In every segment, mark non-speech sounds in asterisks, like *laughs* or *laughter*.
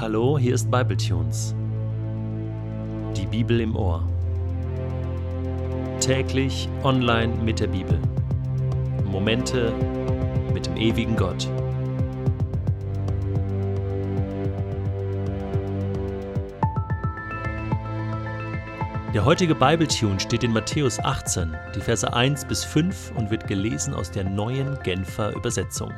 Hallo, hier ist Bibletunes. Die Bibel im Ohr. Täglich online mit der Bibel. Momente mit dem ewigen Gott. Der heutige Bibletune steht in Matthäus 18, die Verse 1 bis 5 und wird gelesen aus der neuen Genfer Übersetzung.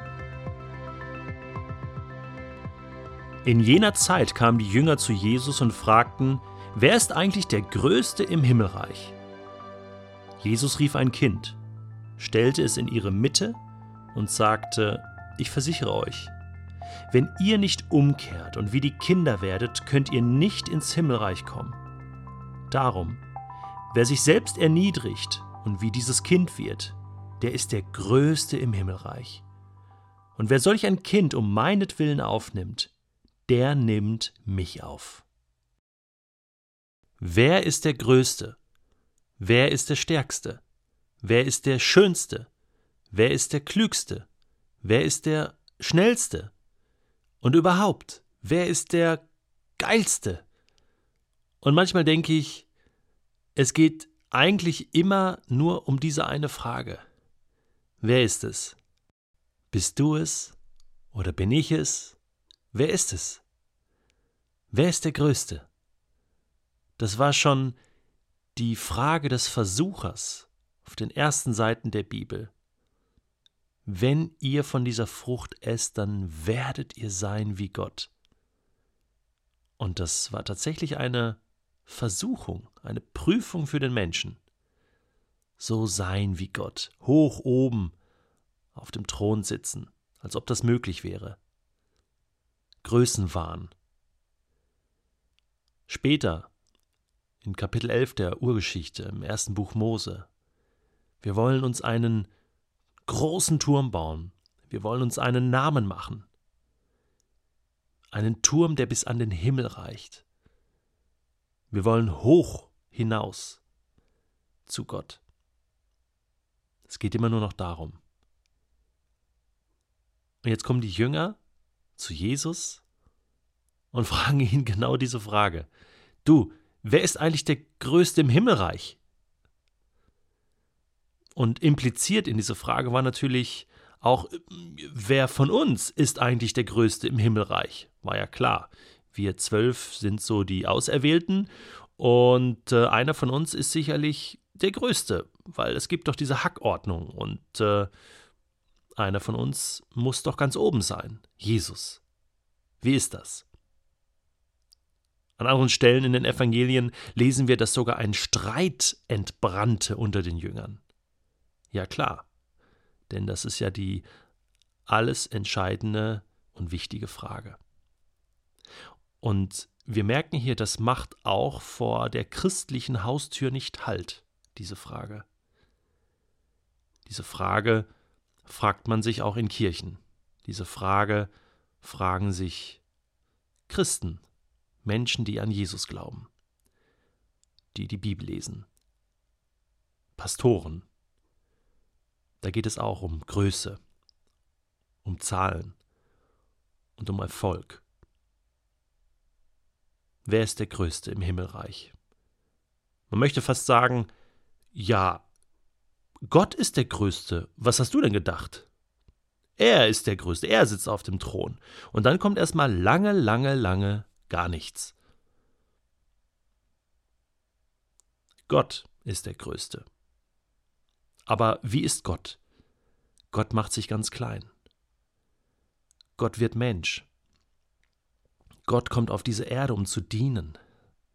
In jener Zeit kamen die Jünger zu Jesus und fragten, wer ist eigentlich der Größte im Himmelreich? Jesus rief ein Kind, stellte es in ihre Mitte und sagte, ich versichere euch, wenn ihr nicht umkehrt und wie die Kinder werdet, könnt ihr nicht ins Himmelreich kommen. Darum, wer sich selbst erniedrigt und wie dieses Kind wird, der ist der Größte im Himmelreich. Und wer solch ein Kind um meinetwillen aufnimmt, der nimmt mich auf. Wer ist der Größte? Wer ist der Stärkste? Wer ist der Schönste? Wer ist der Klügste? Wer ist der Schnellste? Und überhaupt, wer ist der Geilste? Und manchmal denke ich, es geht eigentlich immer nur um diese eine Frage. Wer ist es? Bist du es? Oder bin ich es? Wer ist es? Wer ist der Größte? Das war schon die Frage des Versuchers auf den ersten Seiten der Bibel. Wenn ihr von dieser Frucht esst, dann werdet ihr sein wie Gott. Und das war tatsächlich eine Versuchung, eine Prüfung für den Menschen. So sein wie Gott, hoch oben auf dem Thron sitzen, als ob das möglich wäre. Größenwahn, Später, in Kapitel 11 der Urgeschichte, im ersten Buch Mose, wir wollen uns einen großen Turm bauen, wir wollen uns einen Namen machen, einen Turm, der bis an den Himmel reicht. Wir wollen hoch hinaus zu Gott. Es geht immer nur noch darum. Und jetzt kommen die Jünger zu Jesus und *laughs* fragen ihn genau diese Frage. Du, wer ist eigentlich der Größte im Himmelreich? Und impliziert in diese Frage war natürlich auch, wer von uns ist eigentlich der Größte im Himmelreich? War ja klar. Wir zwölf sind so die Auserwählten und äh, einer von uns ist sicherlich der Größte, weil es gibt doch diese Hackordnung und äh, einer von uns muss doch ganz oben sein, Jesus. Wie ist das? An anderen Stellen in den Evangelien lesen wir, dass sogar ein Streit entbrannte unter den Jüngern. Ja klar, denn das ist ja die alles entscheidende und wichtige Frage. Und wir merken hier, das macht auch vor der christlichen Haustür nicht Halt, diese Frage. Diese Frage fragt man sich auch in Kirchen. Diese Frage fragen sich Christen Menschen, die an Jesus glauben, die die Bibel lesen, Pastoren. Da geht es auch um Größe, um Zahlen und um Erfolg. Wer ist der Größte im Himmelreich? Man möchte fast sagen, ja, Gott ist der Größte. Was hast du denn gedacht? Er ist der Größte, er sitzt auf dem Thron. Und dann kommt erstmal lange, lange, lange gar nichts. Gott ist der Größte. Aber wie ist Gott? Gott macht sich ganz klein. Gott wird Mensch. Gott kommt auf diese Erde, um zu dienen,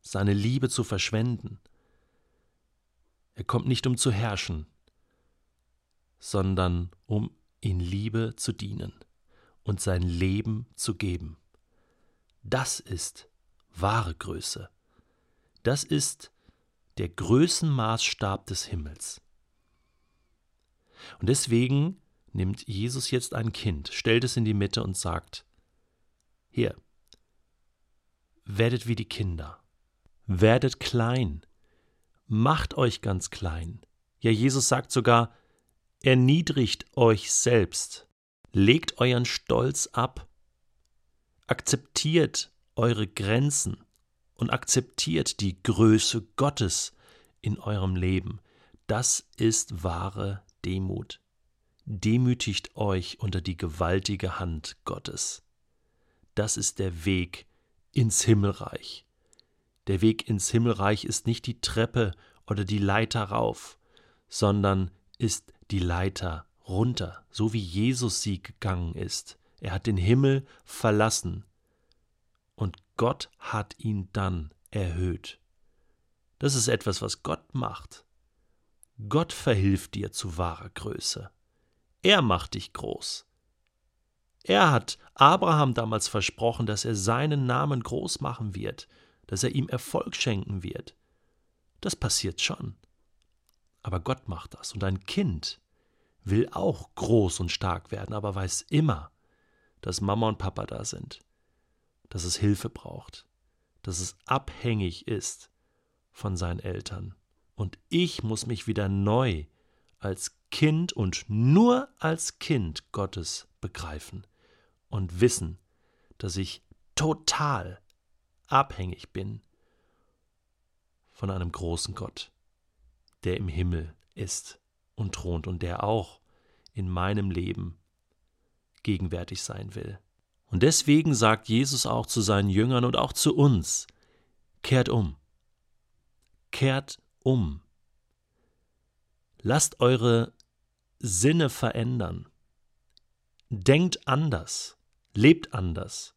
seine Liebe zu verschwenden. Er kommt nicht, um zu herrschen, sondern um in Liebe zu dienen und sein Leben zu geben. Das ist wahre Größe. Das ist der Größenmaßstab des Himmels. Und deswegen nimmt Jesus jetzt ein Kind, stellt es in die Mitte und sagt, hier, werdet wie die Kinder, werdet klein, macht euch ganz klein. Ja, Jesus sagt sogar, erniedrigt euch selbst, legt euren Stolz ab akzeptiert eure Grenzen und akzeptiert die Größe Gottes in eurem Leben. Das ist wahre Demut. Demütigt euch unter die gewaltige Hand Gottes. Das ist der Weg ins Himmelreich. Der Weg ins Himmelreich ist nicht die Treppe oder die Leiter rauf, sondern ist die Leiter runter, so wie Jesus sie gegangen ist. Er hat den Himmel verlassen und Gott hat ihn dann erhöht. Das ist etwas, was Gott macht. Gott verhilft dir zu wahrer Größe. Er macht dich groß. Er hat Abraham damals versprochen, dass er seinen Namen groß machen wird, dass er ihm Erfolg schenken wird. Das passiert schon. Aber Gott macht das. Und ein Kind will auch groß und stark werden, aber weiß immer, dass Mama und Papa da sind, dass es Hilfe braucht, dass es abhängig ist von seinen Eltern. Und ich muss mich wieder neu als Kind und nur als Kind Gottes begreifen und wissen, dass ich total abhängig bin von einem großen Gott, der im Himmel ist und thront und der auch in meinem Leben gegenwärtig sein will. Und deswegen sagt Jesus auch zu seinen Jüngern und auch zu uns, kehrt um, kehrt um, lasst eure Sinne verändern, denkt anders, lebt anders,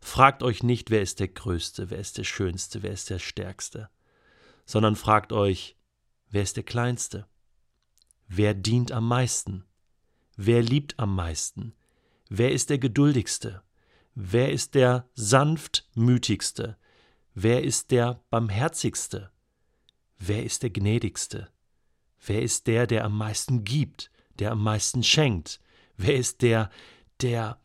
fragt euch nicht, wer ist der Größte, wer ist der Schönste, wer ist der Stärkste, sondern fragt euch, wer ist der Kleinste, wer dient am meisten, wer liebt am meisten, Wer ist der geduldigste? Wer ist der sanftmütigste? Wer ist der barmherzigste? Wer ist der gnädigste? Wer ist der, der am meisten gibt, der am meisten schenkt? Wer ist der, der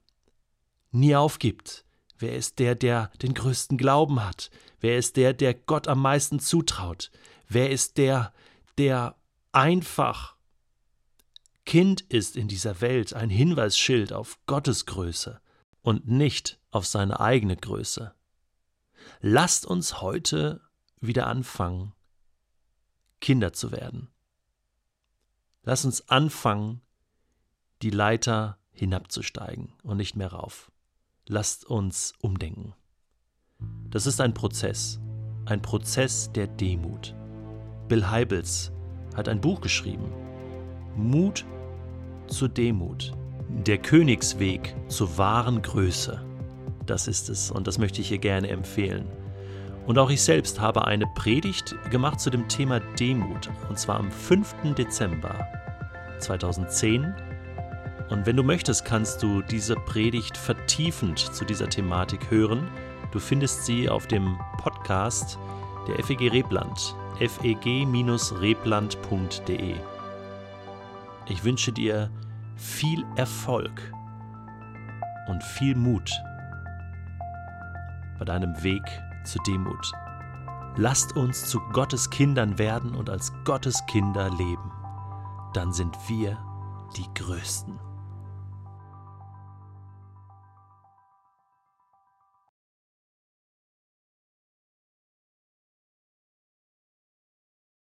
nie aufgibt? Wer ist der, der den größten Glauben hat? Wer ist der, der Gott am meisten zutraut? Wer ist der, der einfach Kind ist in dieser Welt ein Hinweisschild auf Gottes Größe und nicht auf seine eigene Größe. Lasst uns heute wieder anfangen, Kinder zu werden. Lasst uns anfangen, die Leiter hinabzusteigen und nicht mehr rauf. Lasst uns umdenken. Das ist ein Prozess, ein Prozess der Demut. Bill Heibels hat ein Buch geschrieben, Mut zur Demut. Der Königsweg zur wahren Größe. Das ist es und das möchte ich hier gerne empfehlen. Und auch ich selbst habe eine Predigt gemacht zu dem Thema Demut, und zwar am 5. Dezember 2010. Und wenn du möchtest, kannst du diese Predigt vertiefend zu dieser Thematik hören. Du findest sie auf dem Podcast der FEG Rebland, feg-rebland.de. Ich wünsche dir viel Erfolg und viel Mut bei deinem Weg zur Demut. Lasst uns zu Gottes Kindern werden und als Gottes Kinder leben. Dann sind wir die Größten.